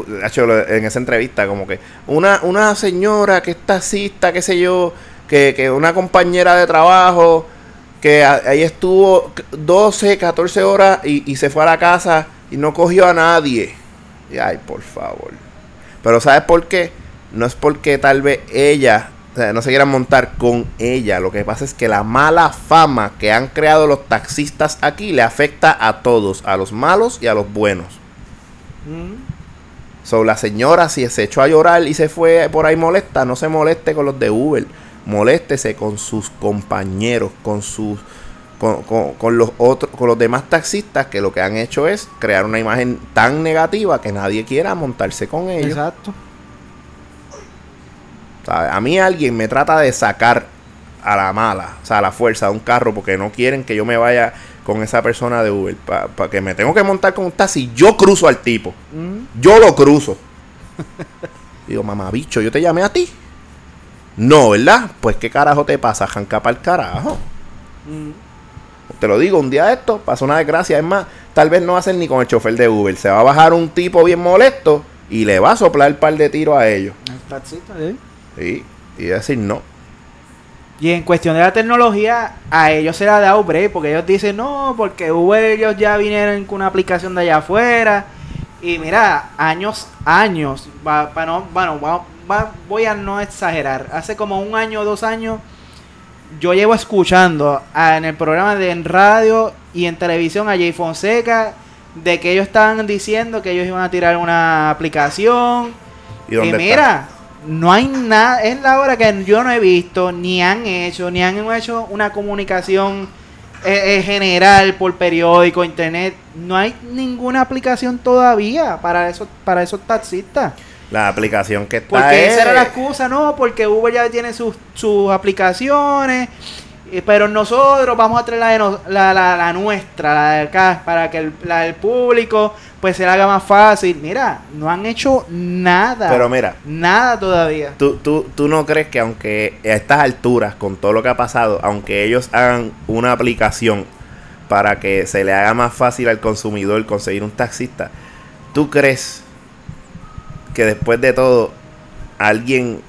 [SPEAKER 2] lo- en esa entrevista, como que una, una señora que es taxista, qué sé yo, que, que una compañera de trabajo, que ahí estuvo 12, 14 horas y, y se fue a la casa y no cogió a nadie. Y, ay, por favor. Pero ¿sabes por qué? No es porque tal vez ella o sea, no se quieran montar con ella. Lo que pasa es que la mala fama que han creado los taxistas aquí le afecta a todos, a los malos y a los buenos. So, la señora, si se echó a llorar y se fue por ahí molesta, no se moleste con los de Uber. Moléstese con sus compañeros, con sus. Con, con- con los otros, con los demás taxistas que lo que han hecho es crear una imagen tan negativa que nadie quiera montarse con ellos.
[SPEAKER 3] Exacto.
[SPEAKER 2] A mí alguien me trata de sacar a la mala, o sea, a la fuerza de un carro porque no quieren que yo me vaya con esa persona de Uber. Para que me tengo que montar con un taxi, yo cruzo al tipo. Yo lo cruzo. Digo, mamá, bicho, yo te llamé a ti. No, ¿verdad? Pues qué carajo te pasa, janca para el carajo. Te lo digo, un día esto pasó una desgracia. Es más, tal vez no va a ser ni con el chofer de Uber. Se va a bajar un tipo bien molesto y le va a soplar un par de tiros a ellos.
[SPEAKER 3] El taxista, ¿sí?
[SPEAKER 2] Sí, y decir no.
[SPEAKER 3] Y en cuestión de la tecnología, a ellos se ha dado break, porque ellos dicen, no, porque Uber ellos ya vinieron con una aplicación de allá afuera. Y mira, años, años, va, va- no, bueno, va- va- voy a no exagerar, hace como un año o dos años, yo llevo escuchando a- en el programa de en radio y en televisión a Jay Fonseca de que ellos estaban diciendo que ellos iban a tirar una aplicación
[SPEAKER 2] ¿Y
[SPEAKER 3] y,
[SPEAKER 2] dónde está?
[SPEAKER 3] mira, no hay nada, es la hora que yo no he visto, ni han hecho, ni han hecho una comunicación eh, eh, general por periódico, internet. No hay ninguna aplicación todavía para esos, para esos taxistas.
[SPEAKER 2] La aplicación que está
[SPEAKER 3] Porque
[SPEAKER 2] es-
[SPEAKER 3] esa era la excusa, ¿no? Porque Uber ya tiene sus, sus aplicaciones. eh, Pero nosotros vamos a traer la, de nos- la, la- la nuestra, la de acá, para que el, la del público pues se la haga más fácil. Mira, no han hecho nada.
[SPEAKER 2] Pero mira,
[SPEAKER 3] Nada todavía.
[SPEAKER 2] ¿tú, tú, tú no crees que aunque a estas alturas, con todo lo que ha pasado, aunque ellos hagan una aplicación para que se le haga más fácil al consumidor conseguir un taxista, ¿tú crees que después de todo alguien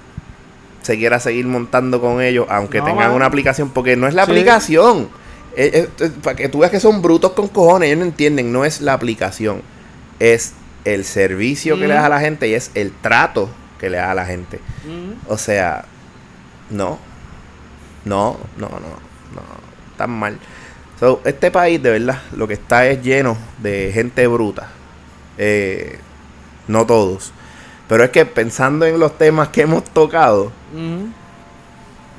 [SPEAKER 2] se quiera seguir montando con ellos, aunque
[SPEAKER 3] No,
[SPEAKER 2] tengan una aplicación? Porque no es la
[SPEAKER 3] Sí.
[SPEAKER 2] aplicación. Eh, eh, eh, para que tú veas que son brutos con cojones, ellos no entienden, no es la aplicación, es el servicio que le das a la gente y es el trato que le das a la gente.
[SPEAKER 3] Mm.
[SPEAKER 2] O sea, no, no, no, no, no, tan mal. So, este país de verdad lo que está es lleno de gente bruta. Eh, no todos. Pero es que pensando en los temas que hemos tocado,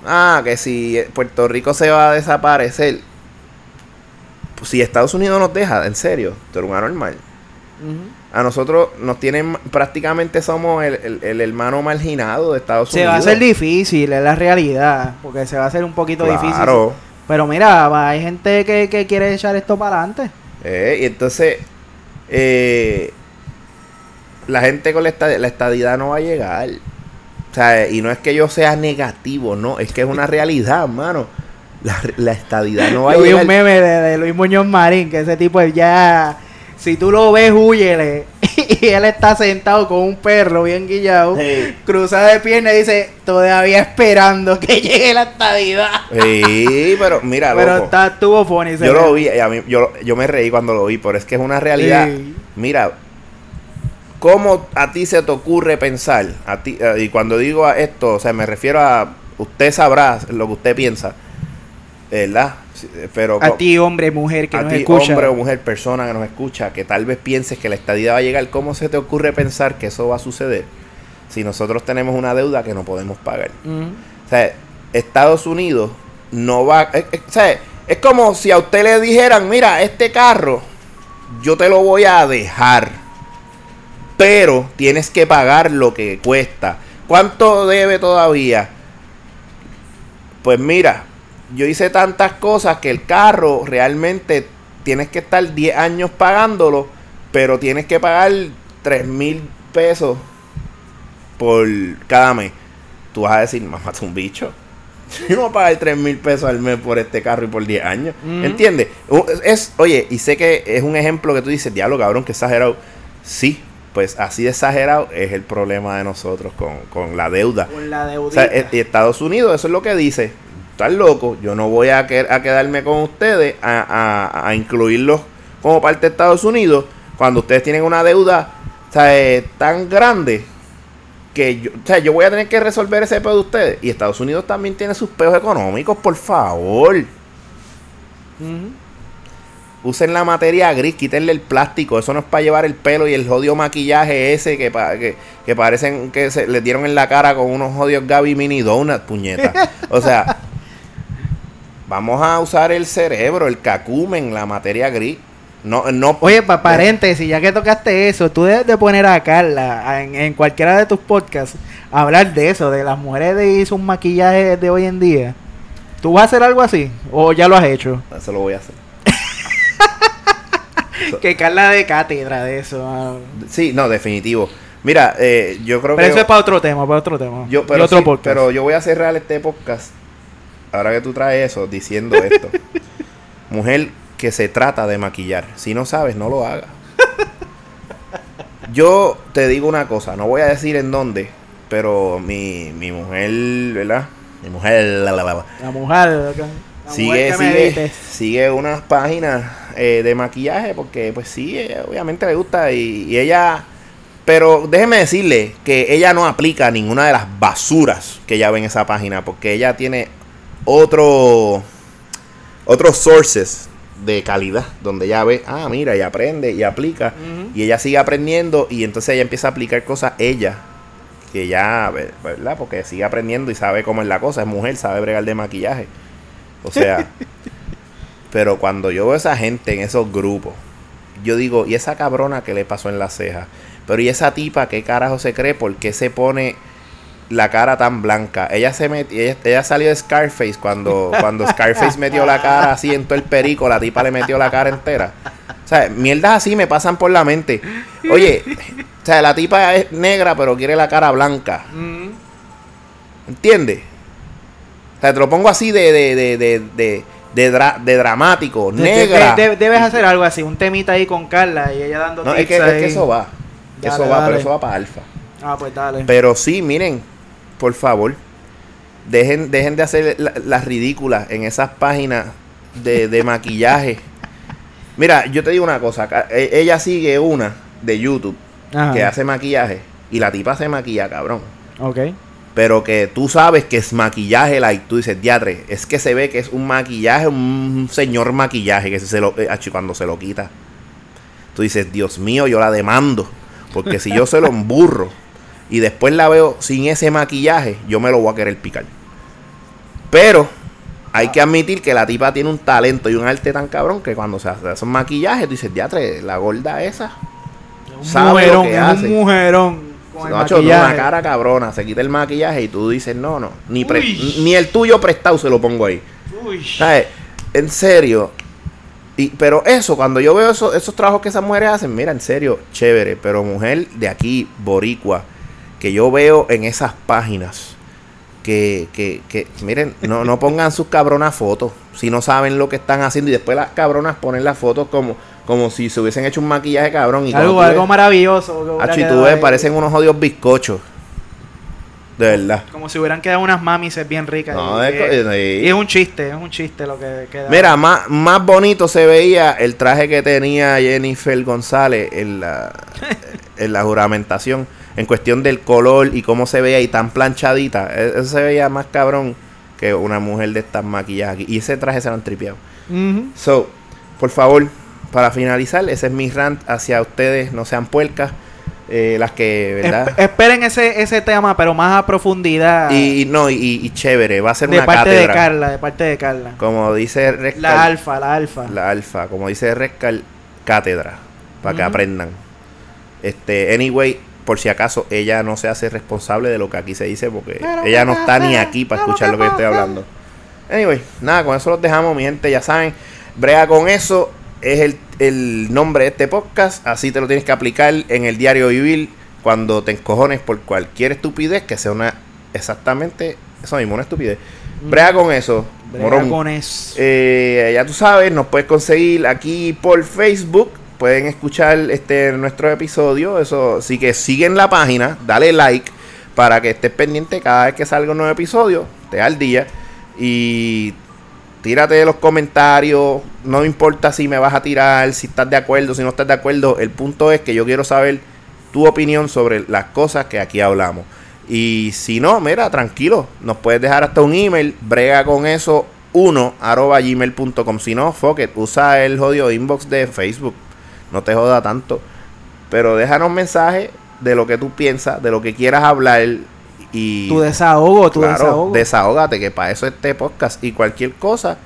[SPEAKER 2] ah, que si Puerto Rico se va a desaparecer, pues si Estados Unidos nos deja, en serio, esto era un anormal.
[SPEAKER 3] Mm.
[SPEAKER 2] A nosotros nos tienen, prácticamente somos el, el- el hermano marginado de Estados
[SPEAKER 3] Se
[SPEAKER 2] Unidos.
[SPEAKER 3] va a hacer difícil, es la realidad. Porque se va a hacer un poquito difícil.
[SPEAKER 2] Claro.
[SPEAKER 3] Pero mira, hay gente que, que quiere echar esto para adelante.
[SPEAKER 2] Eh, y entonces, eh, la gente con la estadidad, la estadidad no va a llegar. O sea, y no es que yo sea negativo, no, es que es una realidad, hermano. La, la estadidad no va a
[SPEAKER 3] Yo vi
[SPEAKER 2] llegar.
[SPEAKER 3] un meme de, de Luis Muñoz Marín, que ese tipo ya, si tú lo ves, huyele. y él está sentado con un perro bien guillado,
[SPEAKER 2] Sí.
[SPEAKER 3] cruzado de pierna y dice, todavía esperando que llegue la estadidad.
[SPEAKER 2] Sí, pero mira,
[SPEAKER 3] Pero
[SPEAKER 2] loco,
[SPEAKER 3] está, estuvo funny.
[SPEAKER 2] yo lo vi, y a mí, yo, yo me reí cuando lo vi, pero es que es una realidad.
[SPEAKER 3] Sí.
[SPEAKER 2] Mira, ¿cómo a ti se te ocurre pensar? A ti, eh, y cuando digo a esto, o sea, me refiero a usted sabrá lo que usted piensa, ¿verdad? Eh, Pero
[SPEAKER 3] A ti, hombre, mujer, que
[SPEAKER 2] a
[SPEAKER 3] nos
[SPEAKER 2] ti,
[SPEAKER 3] escucha.
[SPEAKER 2] hombre o mujer, persona que nos escucha, que tal vez pienses que la estadía va a llegar, ¿cómo se te ocurre pensar que eso va a suceder? Si nosotros tenemos una deuda que no podemos pagar. O sea, Estados Unidos no va... Es- o sea, es como si a usted le dijeran, mira, este carro yo te lo voy a dejar, pero tienes que pagar lo que cuesta. ¿Cuánto debe todavía? Pues mira, yo hice tantas cosas que el carro realmente tienes que estar 10 años pagándolo, pero tienes que pagar 3 mil pesos por cada mes. Tú vas a decir, mamá, es un bicho. Yo no voy a pagar 3 mil pesos al mes por este carro y por 10 años.
[SPEAKER 3] Ujú.
[SPEAKER 2] ¿Entiendes? Es, oye, y sé que es un ejemplo que tú dices, diablo, cabrón, que exagerado. Sí, pues así de exagerado es el problema de nosotros con, con la deuda.
[SPEAKER 3] Con la
[SPEAKER 2] O
[SPEAKER 3] deudita.
[SPEAKER 2] sea, eh, y Estados Unidos, eso es lo que dice. Estás loco, yo no voy a, que- a quedarme con ustedes a, a- a incluirlos como parte de Estados Unidos cuando ustedes tienen una deuda o sea, eh, tan grande que yo, o sea, yo voy a tener que resolver ese pedo de ustedes. Y Estados Unidos también tiene sus peos económicos, por favor. Usen la materia gris, quítenle el plástico. Eso no es para llevar el pelo y el jodido maquillaje ese que, pa- que, que parecen que se le dieron en la cara con unos jodios Gaby Mini Donut, puñeta. O sea, vamos a usar el cerebro, el cacumen, la materia gris. No, no.
[SPEAKER 3] Oye, para paréntesis, ya que tocaste eso, tú debes de poner a Carla en, en cualquiera de tus podcasts a hablar de eso, de las mujeres de sus maquillajes de hoy en día. ¿Tú vas a hacer algo así? ¿O ya lo has hecho?
[SPEAKER 2] Eso lo voy a hacer.
[SPEAKER 3] Que Carla de cátedra de eso.
[SPEAKER 2] Sí, no, definitivo. Mira, eh, yo creo
[SPEAKER 3] Pero
[SPEAKER 2] que.
[SPEAKER 3] eso es para otro tema, para otro tema.
[SPEAKER 2] Yo,
[SPEAKER 3] Y
[SPEAKER 2] pero,
[SPEAKER 3] otro
[SPEAKER 2] sí,
[SPEAKER 3] podcast.
[SPEAKER 2] pero yo voy a cerrar este podcast, ahora que tú traes eso, diciendo esto. Mujer que se trata de maquillar. Si no sabes, no lo hagas. Yo te digo una cosa, no voy a decir en dónde, pero mi, mi mujer, ¿verdad? Mi mujer, la, la, la,
[SPEAKER 3] La mujer, la mujer
[SPEAKER 2] sigue, sigue, sigue unas páginas eh, de maquillaje porque pues sí, ella obviamente le gusta y, y ella... Pero déjeme decirle que ella no aplica ninguna de las basuras que ella ve en esa página porque ella tiene otro otros sources de calidad donde ella ve, ah, mira, y aprende y aplica y ella sigue aprendiendo y entonces ella empieza a aplicar cosas ella que ya, ve- ¿verdad? Porque sigue aprendiendo y sabe cómo es la cosa, es mujer, sabe bregar de maquillaje. O sea, pero cuando yo veo a esa gente en esos grupos, yo digo, ¿y esa cabrona que le pasó en la ceja? Pero ¿y esa tipa qué carajo se cree? ¿Por qué se pone la cara tan blanca? Ella se metió, ella, ella salió de Scarface cuando, cuando Scarface metió la cara así en todo el perico, la tipa le metió la cara entera. O sea, mierdas así me pasan por la mente. Oye, o sea, la tipa es negra pero quiere la cara blanca.
[SPEAKER 3] Ujú.
[SPEAKER 2] ¿Entiendes? O sea, te lo pongo así de, de, de, de, de, de dra- de dramático,
[SPEAKER 3] De-
[SPEAKER 2] negra.
[SPEAKER 3] de- de- debes hacer algo así, un temita ahí con Carla y ella dando
[SPEAKER 2] no, es que, es
[SPEAKER 3] ahí.
[SPEAKER 2] que eso va.
[SPEAKER 3] Dale,
[SPEAKER 2] eso va,
[SPEAKER 3] dale.
[SPEAKER 2] pero eso va para alfa.
[SPEAKER 3] Ah, pues dale.
[SPEAKER 2] Pero sí, miren, por favor, dejen, dejen de hacer la- las ridículas en esas páginas de, de maquillaje. Mira, yo te digo una cosa, e- ella sigue una de YouTube
[SPEAKER 3] Ajá.
[SPEAKER 2] que hace maquillaje y la tipa se maquilla, cabrón.
[SPEAKER 3] Ok.
[SPEAKER 2] Pero que tú sabes que es maquillaje, like, tú dices, diatre, es que se ve que es un maquillaje, un señor maquillaje, que se lo, eh, cuando se lo quita. Tú dices, Dios mío, yo la demando. Porque si yo se lo emburro y después la veo sin ese maquillaje, yo me lo voy a querer picar. Pero hay que admitir que la tipa tiene un talento y un arte tan cabrón que cuando se hace esos maquillajes, tú dices, diatre, la gorda esa.
[SPEAKER 3] Un
[SPEAKER 2] Sabe
[SPEAKER 3] mujerón,
[SPEAKER 2] lo que
[SPEAKER 3] es
[SPEAKER 2] hace.
[SPEAKER 3] un mujerón. Con el
[SPEAKER 2] Nacho, tiene
[SPEAKER 3] maquillaje.
[SPEAKER 2] una cara cabrona, se quita el maquillaje y tú dices, no, no, ni, pre- ni el tuyo prestado se lo pongo ahí.
[SPEAKER 3] Uy.
[SPEAKER 2] ¿Sabes? En serio. Y, pero eso, cuando yo veo eso- esos trabajos que esas mujeres hacen, mira, en serio, chévere. Pero mujer de aquí, boricua, que yo veo en esas páginas, que, que, que miren, no, no pongan sus cabronas fotos, si no saben lo que están haciendo. Y después las cabronas ponen las fotos como, como si se hubiesen hecho un maquillaje cabrón. Y
[SPEAKER 3] Algo,
[SPEAKER 2] ves-
[SPEAKER 3] algo maravilloso.
[SPEAKER 2] y tú ves,
[SPEAKER 3] ahí.
[SPEAKER 2] parecen unos odios bizcochos. De verdad.
[SPEAKER 3] Como si hubieran quedado unas mamises bien ricas.
[SPEAKER 2] No,
[SPEAKER 3] y,
[SPEAKER 2] es
[SPEAKER 3] y un chiste, es un chiste lo que queda.
[SPEAKER 2] Mira, más, más bonito se veía el traje que tenía Jennifer González en la, en la juramentación. En cuestión del color y cómo se veía y tan planchadita. E- Eso se veía más cabrón que una mujer de estas maquilladas aquí. Y ese traje se lo han tripeado. So, por favor, para finalizar, ese es mi rant hacia ustedes. No sean puercas. eh, las que, ¿verdad?
[SPEAKER 3] Esp- esperen ese, ese tema, pero más a profundidad.
[SPEAKER 2] Y, y no, y, y chévere, va a ser
[SPEAKER 3] de
[SPEAKER 2] una
[SPEAKER 3] parte
[SPEAKER 2] cátedra.
[SPEAKER 3] de Carla, de parte de Carla.
[SPEAKER 2] Como dice Rescal,
[SPEAKER 3] La alfa, la alfa.
[SPEAKER 2] la alfa, como dice Rescal, cátedra, para que aprendan. Este, anyway, por si acaso, ella no se hace responsable de lo que aquí se dice, porque
[SPEAKER 3] Pero
[SPEAKER 2] ella
[SPEAKER 3] ¿qué
[SPEAKER 2] no está ni aquí para escuchar
[SPEAKER 3] ¿qué
[SPEAKER 2] lo que yo estoy hablando. Anyway, nada, con eso los dejamos, mi gente, ya saben. Brega con eso, es el, el nombre de este podcast, así te lo tienes que aplicar en el diario vivir cuando te encojones por cualquier estupidez que sea una, exactamente, eso mismo, una estupidez. Brega con eso,
[SPEAKER 3] Brega
[SPEAKER 2] morón.
[SPEAKER 3] con eso.
[SPEAKER 2] Eh, ya tú sabes, nos puedes conseguir aquí por Facebook. Pueden escuchar este nuestro episodio. Eso sí que siguen la página, dale like para que estés pendiente cada vez que salga un nuevo episodio. Te da al día. Y tírate los comentarios. No importa si me vas a tirar, si estás de acuerdo, si no estás de acuerdo. El punto es que yo quiero saber tu opinión sobre las cosas que aquí hablamos. Y si no, mira, tranquilo, nos puedes dejar hasta un email, brega con eso 1 arroba gmail.com. Si no, fuck it, usa el jodido inbox de Facebook. No te joda tanto. Pero déjanos mensaje de lo que tú piensas, de lo que quieras hablar. Y
[SPEAKER 3] Tu desahogo, tu
[SPEAKER 2] claro,
[SPEAKER 3] desahogo.
[SPEAKER 2] desahógate, que para eso este podcast y cualquier cosa.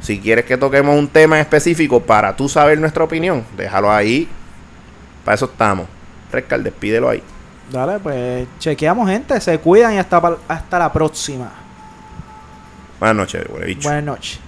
[SPEAKER 2] Si quieres que toquemos un tema en específico para tú saber nuestra opinión, déjalo ahí. Para eso estamos. Rescal, despídelo ahí.
[SPEAKER 3] Dale, pues chequeamos, gente. Se cuidan y hasta, hasta la próxima.
[SPEAKER 2] Buenas noches.
[SPEAKER 3] Buenas noches.